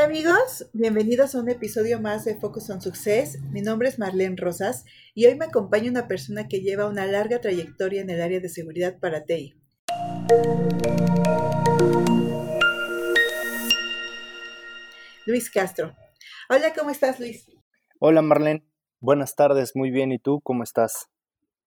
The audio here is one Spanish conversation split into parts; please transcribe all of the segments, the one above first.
Hola amigos, bienvenidos a un episodio más de Focus on Success. Mi nombre es Marlene Rosas y hoy me acompaña una persona que lleva una larga trayectoria en el área de seguridad para TI. Luis Castro. Hola, ¿cómo estás Luis? Hola Marlene, buenas tardes, muy bien. ¿Y tú cómo estás?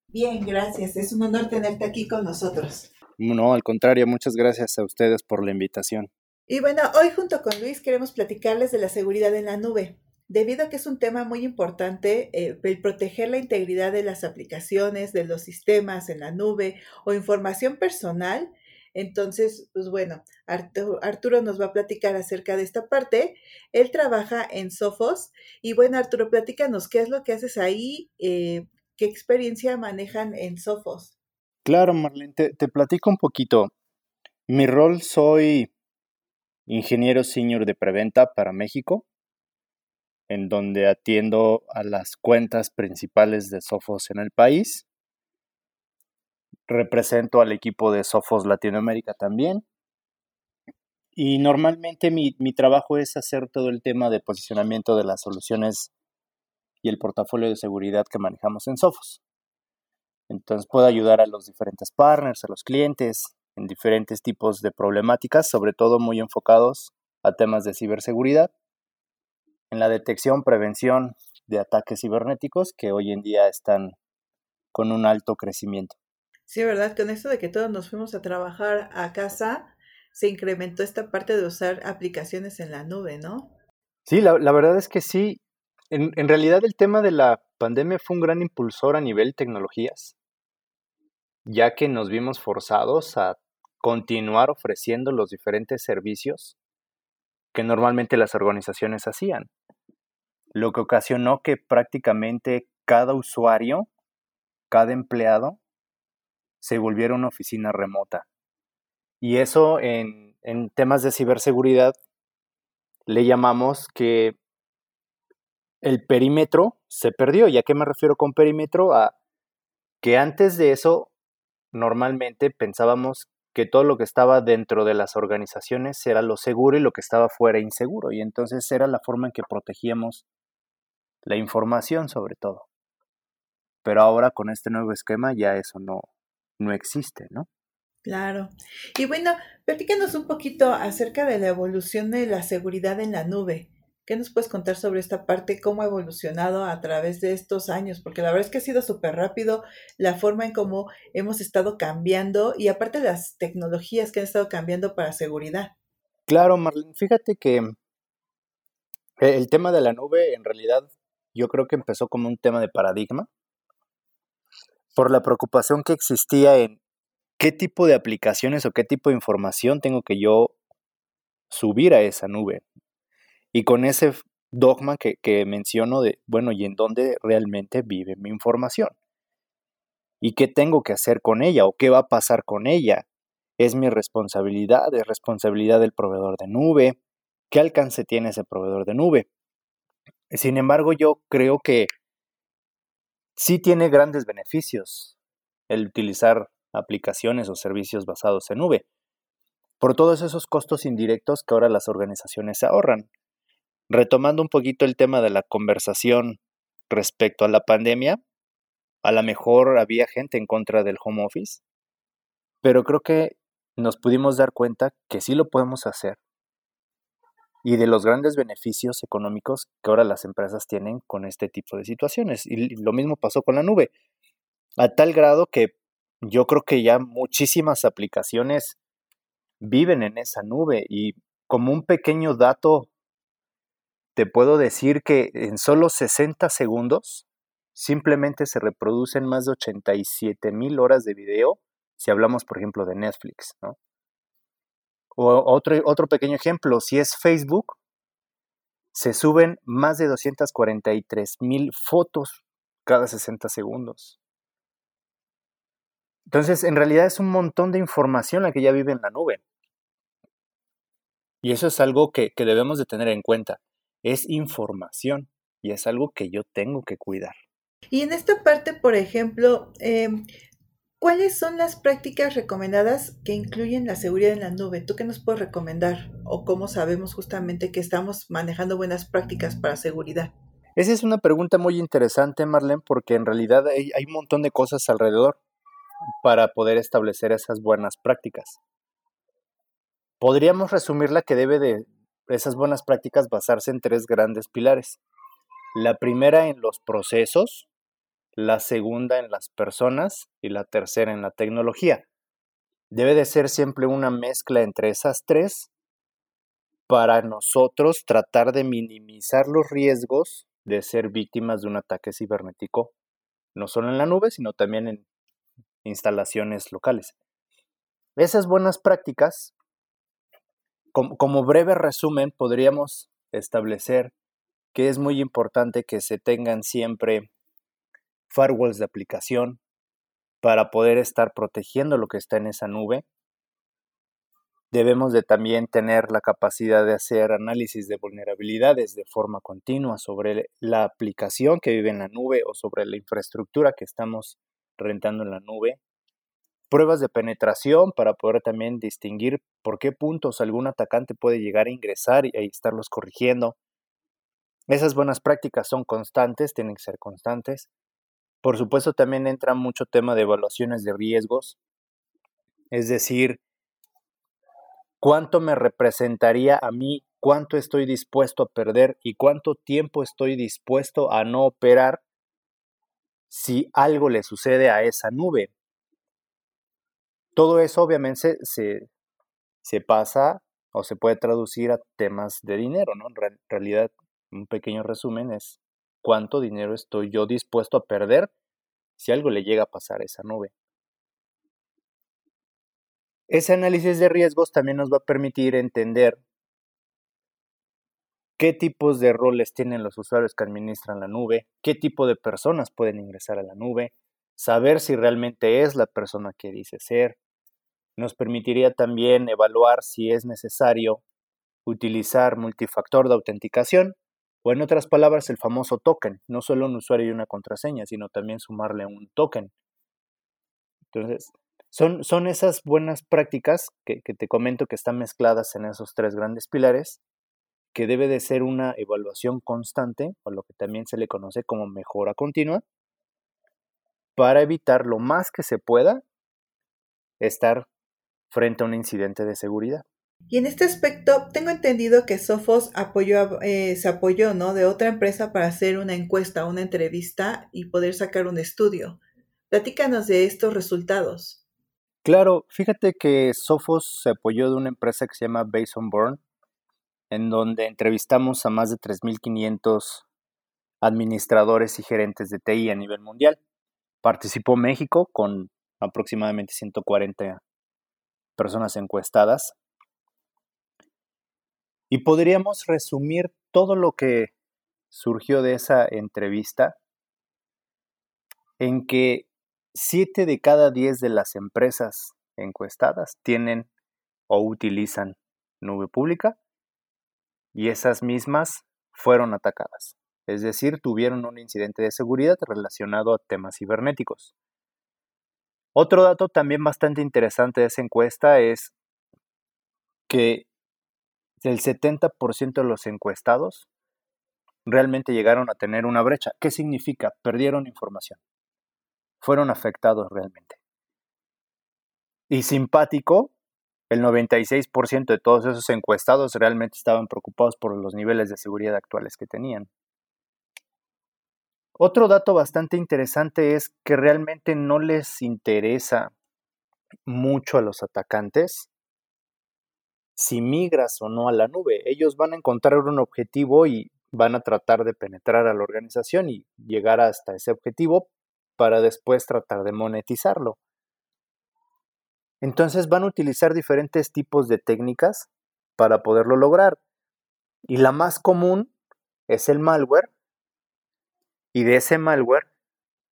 Bien, gracias. Es un honor tenerte aquí con nosotros. No, al contrario, muchas gracias a ustedes por la invitación. Y bueno, hoy junto con Luis queremos platicarles de la seguridad en la nube, debido a que es un tema muy importante eh, el proteger la integridad de las aplicaciones, de los sistemas en la nube o información personal. Entonces, pues bueno, Arturo, nos va a platicar acerca de esta parte. Él trabaja en Sophos y bueno, Arturo, platícanos qué es lo que haces ahí, eh, qué experiencia manejan en Sophos. Claro, Marlene, te platico un poquito. Mi rol soy ingeniero senior de preventa para México, en donde atiendo a las cuentas principales de Sofos en el país. Represento al equipo de Sofos Latinoamérica también. Y normalmente mi, mi, trabajo es hacer todo el tema de posicionamiento de las soluciones y el portafolio de seguridad que manejamos en Sofos. Entonces puedo ayudar a los diferentes partners, a los clientes, en diferentes tipos de problemáticas, sobre todo muy enfocados a temas de ciberseguridad, en la detección, prevención de ataques cibernéticos que hoy en día están con un alto crecimiento. Sí, ¿verdad? Con esto de que todos nos fuimos a trabajar a casa, se incrementó esta parte de usar aplicaciones en la nube, ¿no? Sí, la, verdad es que sí. En, en realidad el tema de la pandemia fue un gran impulsor a nivel tecnologías, ya que nos vimos forzados a continuar ofreciendo los diferentes servicios que normalmente las organizaciones hacían, lo que ocasionó que prácticamente cada usuario, cada empleado, se volviera una oficina remota. Y eso en, temas de ciberseguridad le llamamos que el perímetro se perdió. ¿Y a qué me refiero con perímetro? A que antes de eso normalmente pensábamos que todo lo que estaba dentro de las organizaciones era lo seguro y lo que estaba fuera inseguro. Y entonces era la forma en que protegíamos la información sobre todo. Pero ahora con este nuevo esquema ya eso no, no existe, ¿no? Claro. Y bueno, platícanos un poquito acerca de la evolución de la seguridad en la nube. ¿Qué nos puedes contar sobre esta parte? ¿Cómo ha evolucionado a través de estos años? Porque la verdad es que ha sido súper rápido la forma en cómo hemos estado cambiando y aparte las tecnologías que han estado cambiando para seguridad. Claro, Marlene, fíjate que eh, el tema de la nube en realidad yo creo que empezó como un tema de paradigma por la preocupación que existía en qué tipo de aplicaciones o qué tipo de información tengo que yo subir a esa nube y con ese dogma que, menciono de, bueno, ¿y en dónde realmente vive mi información? ¿Y qué tengo que hacer con ella o qué va a pasar con ella? ¿Es mi responsabilidad? ¿Es responsabilidad del proveedor de nube? ¿Qué alcance tiene ese proveedor de nube? Sin embargo, yo creo que sí tiene grandes beneficios el utilizar aplicaciones o servicios basados en nube, por todos esos costos indirectos que ahora las organizaciones ahorran retomando un poquito el tema de la conversación respecto a la pandemia, a lo mejor había gente en contra del home office, pero creo que nos pudimos dar cuenta que sí lo podemos hacer. Y de los grandes beneficios económicos que ahora las empresas tienen con este tipo de situaciones. Y lo mismo pasó con la nube, a tal grado que yo creo que ya muchísimas aplicaciones viven en esa nube. Y como un pequeño dato te puedo decir que en solo 60 segundos simplemente se reproducen más de 87 mil horas de video si hablamos, por ejemplo, de Netflix, ¿no? O otro, otro pequeño ejemplo, si es Facebook, se suben más de 243 mil fotos cada 60 segundos. Entonces, en realidad es un montón de información la que ya vive en la nube. Y eso es algo que, que debemos de tener en cuenta es información y es algo que yo tengo que cuidar. Y en esta parte, por ejemplo, em, ¿Cuáles son las prácticas recomendadas que incluyen la seguridad en la nube? ¿Tú qué nos puedes recomendar? ¿O cómo sabemos justamente que estamos manejando buenas prácticas para seguridad? Esa es una pregunta muy interesante, Marlene, porque en realidad hay, hay un montón de cosas alrededor para poder establecer esas buenas prácticas. Podríamos resumirla que debe de esas buenas prácticas basarse en tres grandes pilares. La primera en los procesos, la segunda en las personas y la tercera en la tecnología. Debe de ser siempre una mezcla entre esas tres para nosotros tratar de minimizar los riesgos de ser víctimas de un ataque cibernético, no solo en la nube, sino también en instalaciones locales. Esas buenas prácticas, como, breve resumen, podríamos establecer que es muy importante que se tengan siempre firewalls de aplicación para poder estar protegiendo lo que está en esa nube. Debemos de también tener la capacidad de hacer análisis de vulnerabilidades de forma continua sobre la aplicación que vive en la nube o sobre la infraestructura que estamos rentando en la nube. Pruebas de penetración para poder también distinguir por qué puntos algún atacante puede llegar a ingresar y estarlos corrigiendo. Esas buenas prácticas son constantes, tienen que ser constantes. Por supuesto, también entra mucho tema de evaluaciones de riesgos, es decir, cuánto me representaría a mí, cuánto estoy dispuesto a perder y cuánto tiempo estoy dispuesto a no operar si algo le sucede a esa nube. Todo eso obviamente se, pasa o se puede traducir a temas de dinero, ¿no? En realidad, un pequeño resumen es cuánto dinero estoy yo dispuesto a perder si algo le llega a pasar a esa nube. Ese análisis de riesgos también nos va a permitir entender qué tipos de roles tienen los usuarios que administran la nube, qué tipo de personas pueden ingresar a la nube, saber si realmente es la persona que dice ser. Nos permitiría también evaluar si es necesario utilizar multifactor de autenticación o en otras palabras el famoso token, no solo un usuario y una contraseña, sino también sumarle un token. Entonces, son, son esas buenas prácticas que, te comento que están mezcladas en esos tres grandes pilares, que debe de ser una evaluación constante, o lo que también se le conoce como mejora continua, para evitar lo más que se pueda estar frente a un incidente de seguridad. Y en este aspecto, tengo entendido que Sophos apoyó, eh, se apoyó ¿no? de otra empresa para hacer una encuesta, una entrevista y poder sacar un estudio. Platícanos de estos resultados. Claro, fíjate que Sophos se apoyó de una empresa que se llama Base Born, en donde entrevistamos a más de 3.500 administradores y gerentes de TI a nivel mundial. Participó México con aproximadamente 140 personas encuestadas. Y podríamos resumir todo lo que surgió de esa entrevista en que Siete de cada diez de las empresas encuestadas tienen o utilizan nube pública y esas mismas fueron atacadas, es decir, tuvieron un incidente de seguridad relacionado a temas cibernéticos. Otro dato también bastante interesante de esa encuesta es que el 70% de los encuestados realmente llegaron a tener una brecha. ¿Qué significa? Perdieron información fueron afectados realmente. Y simpático, el 96% de todos esos encuestados realmente estaban preocupados por los niveles de seguridad actuales que tenían. Otro dato bastante interesante es que realmente no les interesa mucho a los atacantes si migras o no a la nube. Ellos van a encontrar un objetivo y van a tratar de penetrar a la organización y llegar hasta ese objetivo, para después tratar de monetizarlo. Entonces van a utilizar diferentes tipos de técnicas para poderlo lograr. Y la más común es el malware. Y de ese malware,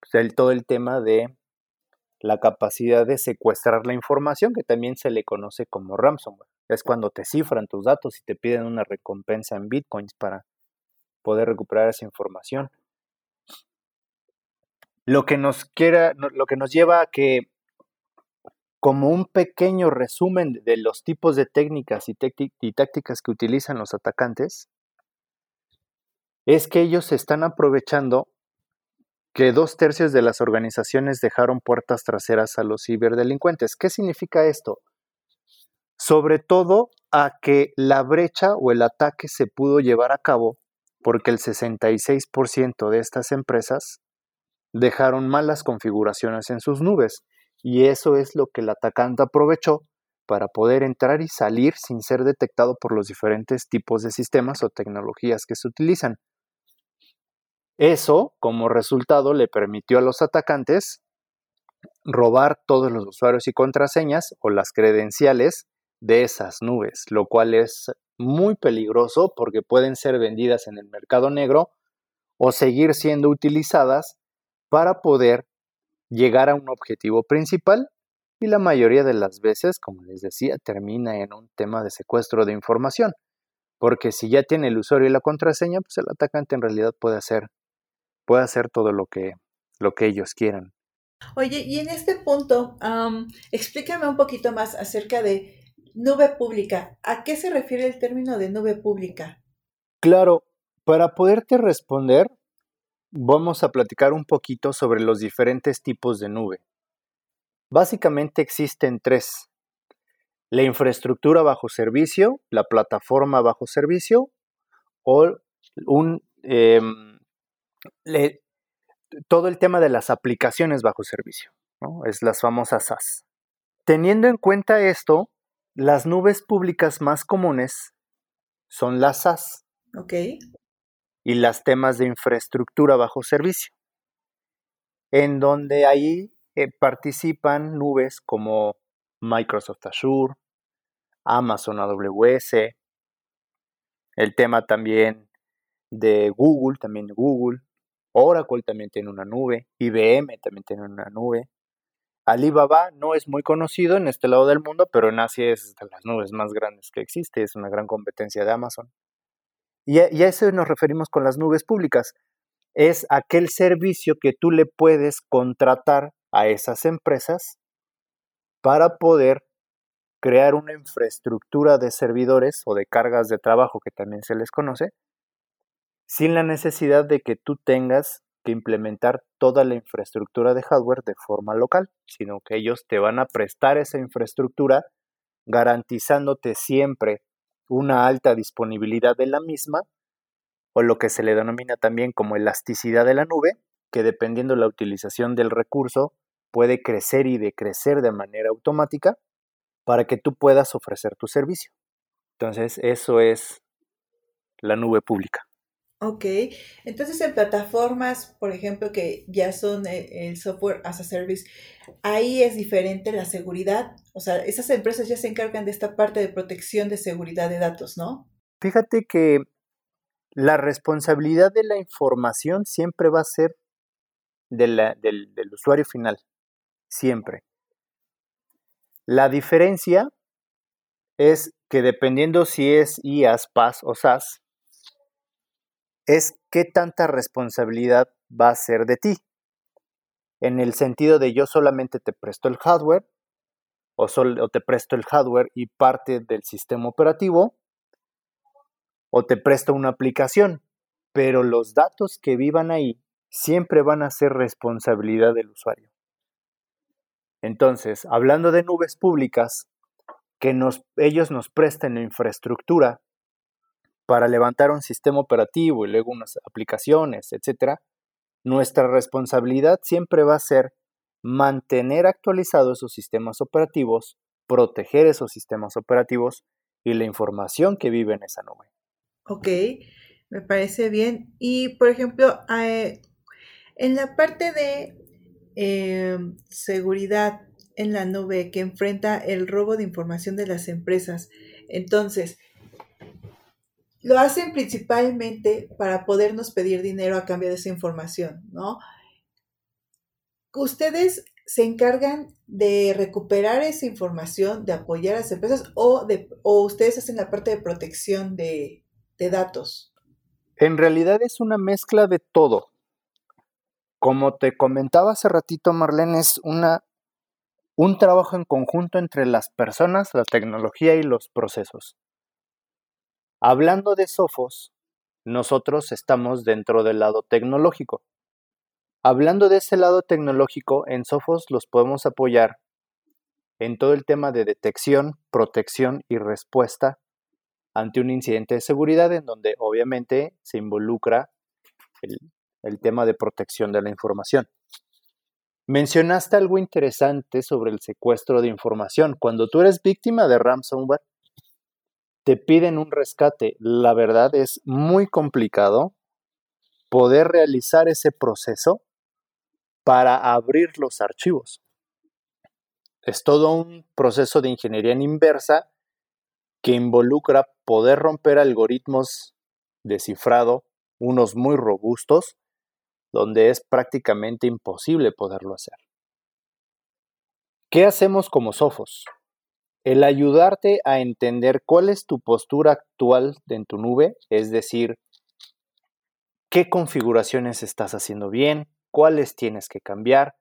pues, todo el tema de la capacidad de secuestrar la información, que también se le conoce como ransomware. Es cuando te cifran tus datos y te piden una recompensa en bitcoins para poder recuperar esa información. Lo que nos quiera, lo que nos lleva a que como un pequeño resumen de los tipos de técnicas y, y tácticas que utilizan los atacantes, es que ellos están aprovechando que dos tercios de las organizaciones dejaron puertas traseras a los ciberdelincuentes. ¿Qué significa esto? Sobre todo a que la brecha o el ataque se pudo llevar a cabo porque el 66% de estas empresas dejaron malas configuraciones en sus nubes y eso es lo que el atacante aprovechó para poder entrar y salir sin ser detectado por los diferentes tipos de sistemas o tecnologías que se utilizan. Eso, como resultado, le permitió a los atacantes robar todos los usuarios y contraseñas o las credenciales de esas nubes, lo cual es muy peligroso porque pueden ser vendidas en el mercado negro o seguir siendo utilizadas para poder llegar a un objetivo principal. Y la mayoría de las veces, como les decía, termina en un tema de secuestro de información, porque si ya tiene el usuario y la contraseña, pues el atacante en realidad puede hacer puede hacer todo lo que, lo que ellos quieran. Oye, y en este punto, explícame un poquito más acerca de nube pública. ¿A qué se refiere el término de nube pública? Claro, para poderte responder, vamos a platicar un poquito sobre los diferentes tipos de nube. Básicamente existen tres. La infraestructura bajo servicio, la plataforma bajo servicio o un, em, todo el tema de las aplicaciones bajo servicio, ¿no? es las famosas SaaS. Teniendo en cuenta esto, las nubes públicas más comunes son las SaaS. Ok. Y las temas de infraestructura bajo servicio, en donde ahí eh, participan nubes como Microsoft Azure, Amazon AWS, el tema también de Google, también Google, Oracle también tiene una nube, IBM también tiene una nube. Alibaba no es muy conocido en este lado del mundo, pero en Asia es de las nubes más grandes que existe, es una gran competencia de Amazon. Y a, y a eso nos referimos con las nubes públicas. Es aquel servicio que tú le puedes contratar a esas empresas para poder crear una infraestructura de servidores o de cargas de trabajo que también se les conoce, sin la necesidad de que tú tengas que implementar toda la infraestructura de hardware de forma local, sino que ellos te van a prestar esa infraestructura garantizándote siempre una alta disponibilidad de la misma o lo que se le denomina también como elasticidad de la nube, que dependiendo de la utilización del recurso puede crecer y decrecer de manera automática para que tú puedas ofrecer tu servicio. Entonces, eso es la nube pública. Ok, entonces en plataformas, por ejemplo, que ya son eh, el software as a service, ahí es diferente la seguridad. O sea, esas empresas ya se encargan de esta parte de protección de seguridad de datos, ¿no? Fíjate que la responsabilidad de la información siempre va a ser del, del usuario final, siempre. La diferencia es que dependiendo si es IaaS, PaaS o SaaS, es qué tanta responsabilidad va a ser de ti. En el sentido de yo solamente te presto el hardware o, o te presto el hardware y parte del sistema operativo o te presto una aplicación, pero los datos que vivan ahí siempre van a ser responsabilidad del usuario. Entonces, hablando de nubes públicas, que ellos nos presten la infraestructura para levantar un sistema operativo y luego unas aplicaciones, etcétera, nuestra responsabilidad siempre va a ser mantener actualizados esos sistemas operativos, proteger esos sistemas operativos y la información que vive en esa nube. Ok, me parece bien. Y, por ejemplo, eh, en la parte de eh, seguridad en la nube que enfrenta el robo de información de las empresas, entonces, lo hacen principalmente para podernos pedir dinero a cambio de esa información, ¿no? Ustedes se encargan de recuperar esa información, de apoyar a las empresas o, de, o ustedes hacen la parte de protección de, de datos. En realidad es una mezcla de todo. Como te comentaba hace ratito, Marlene, es una un trabajo en conjunto entre las personas, la tecnología y los procesos. Hablando de Sofos, nosotros estamos dentro del lado tecnológico. Hablando de ese lado tecnológico, en Sofos los podemos apoyar en todo el tema de detección, protección y respuesta ante un incidente de seguridad en donde obviamente se involucra el, el tema de protección de la información. Mencionaste algo interesante sobre el secuestro de información. Cuando tú eres víctima de ransomware, te piden un rescate. La verdad es muy complicado poder realizar ese proceso para abrir los archivos. Es todo un proceso de ingeniería en inversa que involucra poder romper algoritmos de cifrado, unos muy robustos, donde es prácticamente imposible poderlo hacer. ¿Qué hacemos como Sofos? El ayudarte a entender cuál es tu postura actual en tu nube, es decir, qué configuraciones estás haciendo bien, cuáles tienes que cambiar,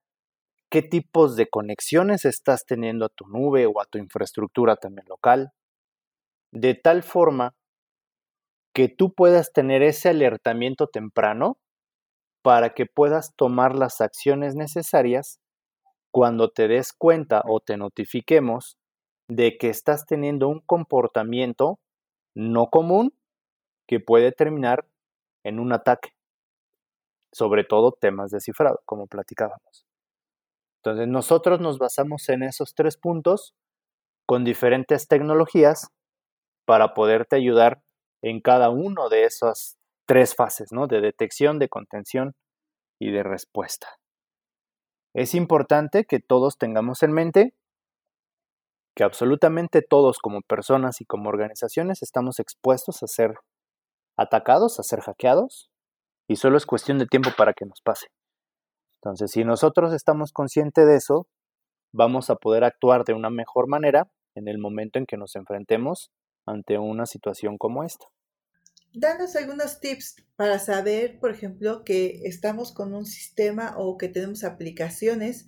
qué tipos de conexiones estás teniendo a tu nube o a tu infraestructura también local, de tal forma que tú puedas tener ese alertamiento temprano para que puedas tomar las acciones necesarias cuando te des cuenta o te notifiquemos de que estás teniendo un comportamiento no común que puede terminar en un ataque, sobre todo temas de cifrado, como platicábamos. Entonces nosotros nos basamos en esos tres puntos con diferentes tecnologías para poderte ayudar en cada uno de esas tres fases, ¿no? De detección, de contención y de respuesta. Es importante que todos tengamos en mente que absolutamente todos como personas y como organizaciones estamos expuestos a ser atacados, a ser hackeados, y solo es cuestión de tiempo para que nos pase. Entonces, si nosotros estamos conscientes de eso, vamos a poder actuar de una mejor manera en el momento en que nos enfrentemos ante una situación como esta. Danos algunos tips para saber, por ejemplo, que estamos con un sistema o que tenemos aplicaciones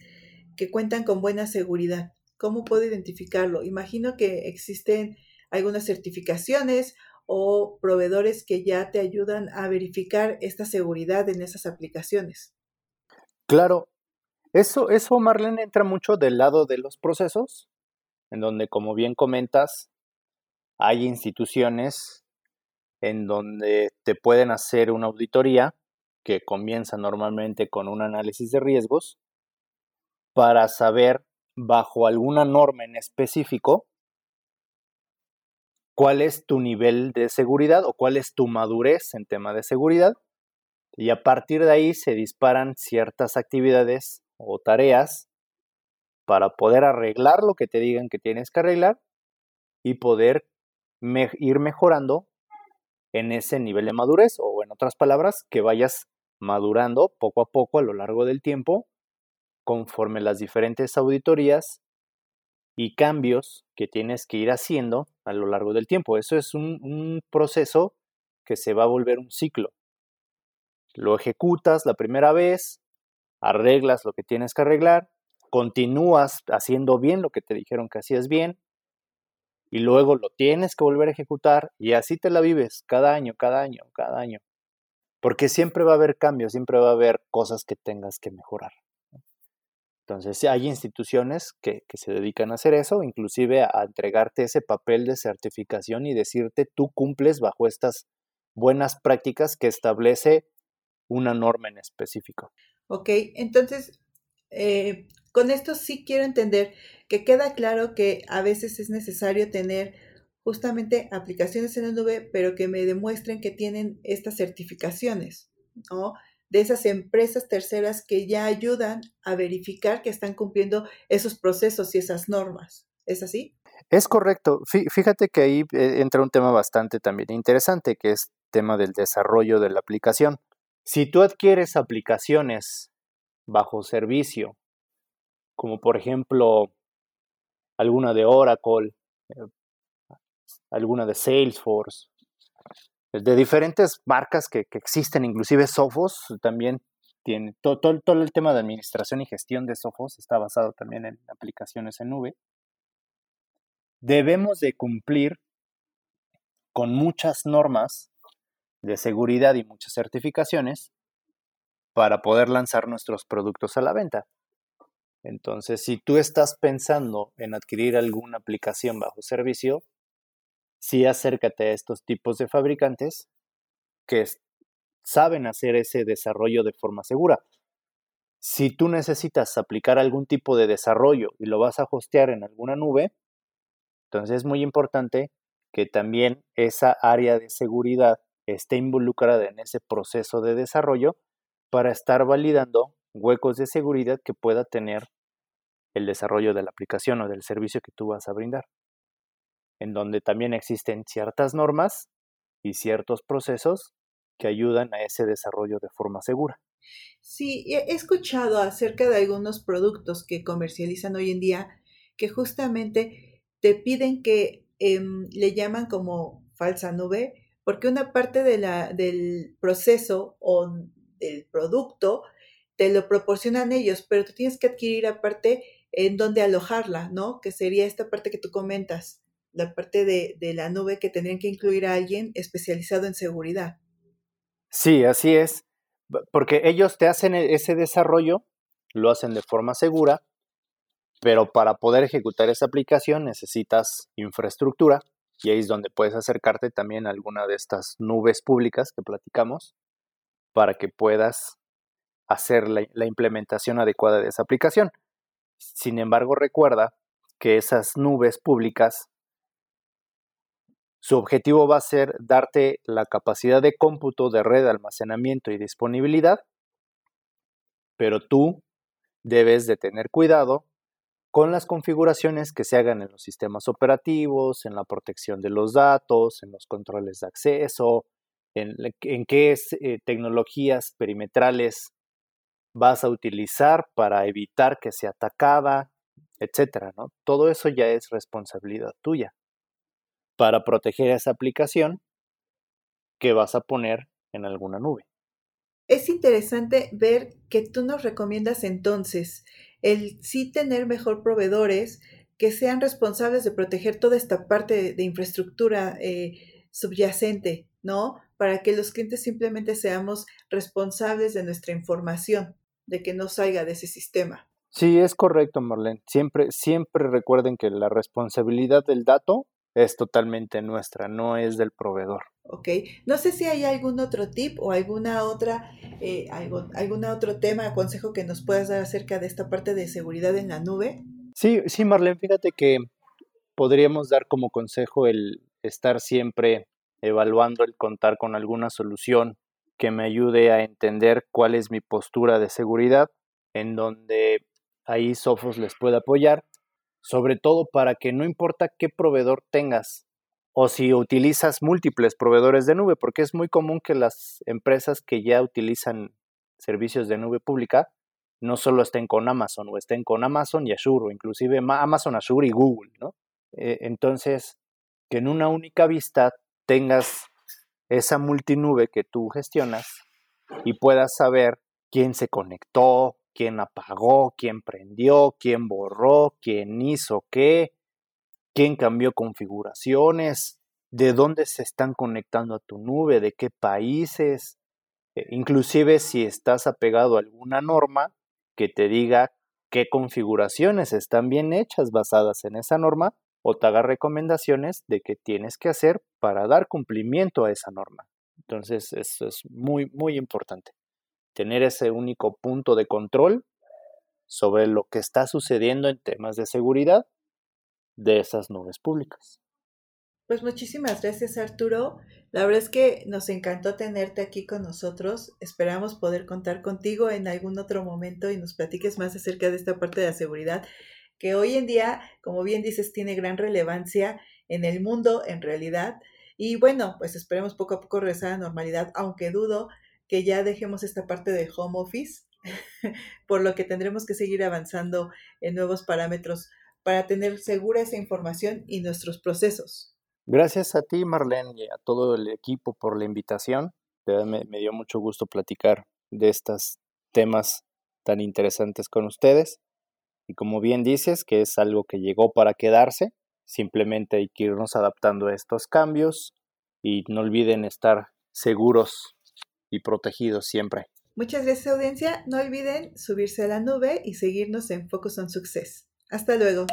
que cuentan con buena seguridad. ¿Cómo puedo identificarlo? Imagino que existen algunas certificaciones o proveedores que ya te ayudan a verificar esta seguridad en esas aplicaciones. Claro, eso, eso Marlene, entra mucho del lado de los procesos, en donde, como bien comentas, hay instituciones en donde te pueden hacer una auditoría que comienza normalmente con un análisis de riesgos para saber bajo alguna norma en específico cuál es tu nivel de seguridad o cuál es tu madurez en tema de seguridad y a partir de ahí se disparan ciertas actividades o tareas para poder arreglar lo que te digan que tienes que arreglar y poder ir mejorando en ese nivel de madurez o en otras palabras, que vayas madurando poco a poco a lo largo del tiempo conforme las diferentes auditorías y cambios que tienes que ir haciendo a lo largo del tiempo. Eso es un, proceso que se va a volver un ciclo. Lo ejecutas la primera vez, arreglas lo que tienes que arreglar, continúas haciendo bien lo que te dijeron que hacías bien, y luego lo tienes que volver a ejecutar y así te la vives cada año, cada año, cada año. Porque siempre va a haber cambios, siempre va a haber cosas que tengas que mejorar. Entonces, hay instituciones que, se dedican a hacer eso, inclusive a, entregarte ese papel de certificación y decirte tú cumples bajo estas buenas prácticas que establece una norma en específico. Ok, entonces, eh, con esto sí quiero entender que queda claro que a veces es necesario tener justamente aplicaciones en la nube, pero que me demuestren que tienen estas certificaciones, ¿no? De esas empresas terceras que ya ayudan a verificar que están cumpliendo esos procesos y esas normas. ¿Es así? Es correcto. Fíjate que ahí eh, entra un tema bastante también interesante, que es tema del desarrollo de la aplicación. Si tú adquieres aplicaciones bajo servicio como por ejemplo alguna de Oracle, eh, alguna de Salesforce, de diferentes marcas que, existen, inclusive Sophos también tiene todo, todo, todo, el tema de administración y gestión de Sophos está basado también en aplicaciones en nube. Debemos de cumplir con muchas normas de seguridad y muchas certificaciones para poder lanzar nuestros productos a la venta. Entonces, si tú estás pensando en adquirir alguna aplicación bajo servicio, sí acércate a estos tipos de fabricantes que saben hacer ese desarrollo de forma segura. Si tú necesitas aplicar algún tipo de desarrollo y lo vas a hostear en alguna nube, entonces es muy importante que también esa área de seguridad esté involucrada en ese proceso de desarrollo para estar validando huecos de seguridad que pueda tener el desarrollo de la aplicación o del servicio que tú vas a brindar, en donde también existen ciertas normas y ciertos procesos que ayudan a ese desarrollo de forma segura. Sí, he escuchado acerca de algunos productos que comercializan hoy en día que justamente te piden que em, le llaman como falsa nube, porque una parte de la, del proceso o del producto te lo proporcionan ellos, pero tú tienes que adquirir aparte en dónde alojarla, ¿no? Que sería esta parte que tú comentas, la parte de, de la nube que tendrían que incluir a alguien especializado en seguridad. Sí, así es, porque ellos te hacen e, ese desarrollo, lo hacen de forma segura, pero para poder ejecutar esa aplicación necesitas infraestructura y ahí es donde puedes acercarte también a alguna de estas nubes públicas que platicamos para que puedas hacer la, la implementación adecuada de esa aplicación. Sin embargo, recuerda que esas nubes públicas, su objetivo va a ser darte la capacidad de cómputo de red, almacenamiento y disponibilidad, pero tú debes de tener cuidado con las configuraciones que se hagan en los sistemas operativos, en la protección de los datos, en los controles de acceso, en, qué eh, tecnologías perimetrales vas a utilizar para evitar que sea atacada, etcétera. Todo eso ya es responsabilidad tuya para proteger esa aplicación que vas a poner en alguna nube. Es interesante ver que tú nos recomiendas entonces el sí tener mejor proveedores que sean responsables de proteger toda esta parte de, infraestructura eh, subyacente, ¿no? Para que los clientes simplemente seamos responsables de nuestra información de que no salga de ese sistema. Sí, es correcto, Marlene. Siempre, siempre recuerden que la responsabilidad del dato es totalmente nuestra, no es del proveedor. Ok, no sé si hay algún otro tip o alguna otra, eh, algo, algún otro tema, consejo que nos puedas dar acerca de esta parte de seguridad en la nube. Sí, sí, Marlene, fíjate que podríamos dar como consejo el estar siempre evaluando el contar con alguna solución que me ayude a entender cuál es mi postura de seguridad, en donde ahí Sophos les puede apoyar, sobre todo para que no importa qué proveedor tengas o si utilizas múltiples proveedores de nube, porque es muy común que las empresas que ya utilizan servicios de nube pública no solo estén con Amazon o estén con Amazon y Azure o inclusive Amazon, Azure y Google, ¿no? Eh, entonces, que en una única vista tengas esa multinube que tú gestionas y puedas saber quién se conectó, quién apagó, quién prendió, quién borró, quién hizo qué, quién cambió configuraciones, de dónde se están conectando a tu nube, de qué países, eh, inclusive si estás apegado a alguna norma que te diga qué configuraciones están bien hechas basadas en esa norma o te haga recomendaciones de qué tienes que hacer para dar cumplimiento a esa norma. Entonces, eso es muy, muy importante. Tener ese único punto de control sobre lo que está sucediendo en temas de seguridad de esas nubes públicas. Pues muchísimas gracias Arturo. La verdad es que nos encantó tenerte aquí con nosotros. Esperamos poder contar contigo en algún otro momento y nos platiques más acerca de esta parte de la seguridad que hoy en día, como bien dices, tiene gran relevancia en el mundo en realidad. Y bueno, pues esperemos poco a poco regresar a la normalidad, aunque dudo que ya dejemos esta parte de home office, por lo que tendremos que seguir avanzando en nuevos parámetros para tener segura esa información y nuestros procesos. Gracias a ti, Marlene, y a todo el equipo por la invitación. Me, dio mucho gusto platicar de estas temas tan interesantes con ustedes. Y como bien dices, que es algo que llegó para quedarse, simplemente hay que irnos adaptando a estos cambios y no olviden estar seguros y protegidos siempre. Muchas gracias audiencia. No olviden subirse a la nube y seguirnos en Focus on Success. Hasta luego.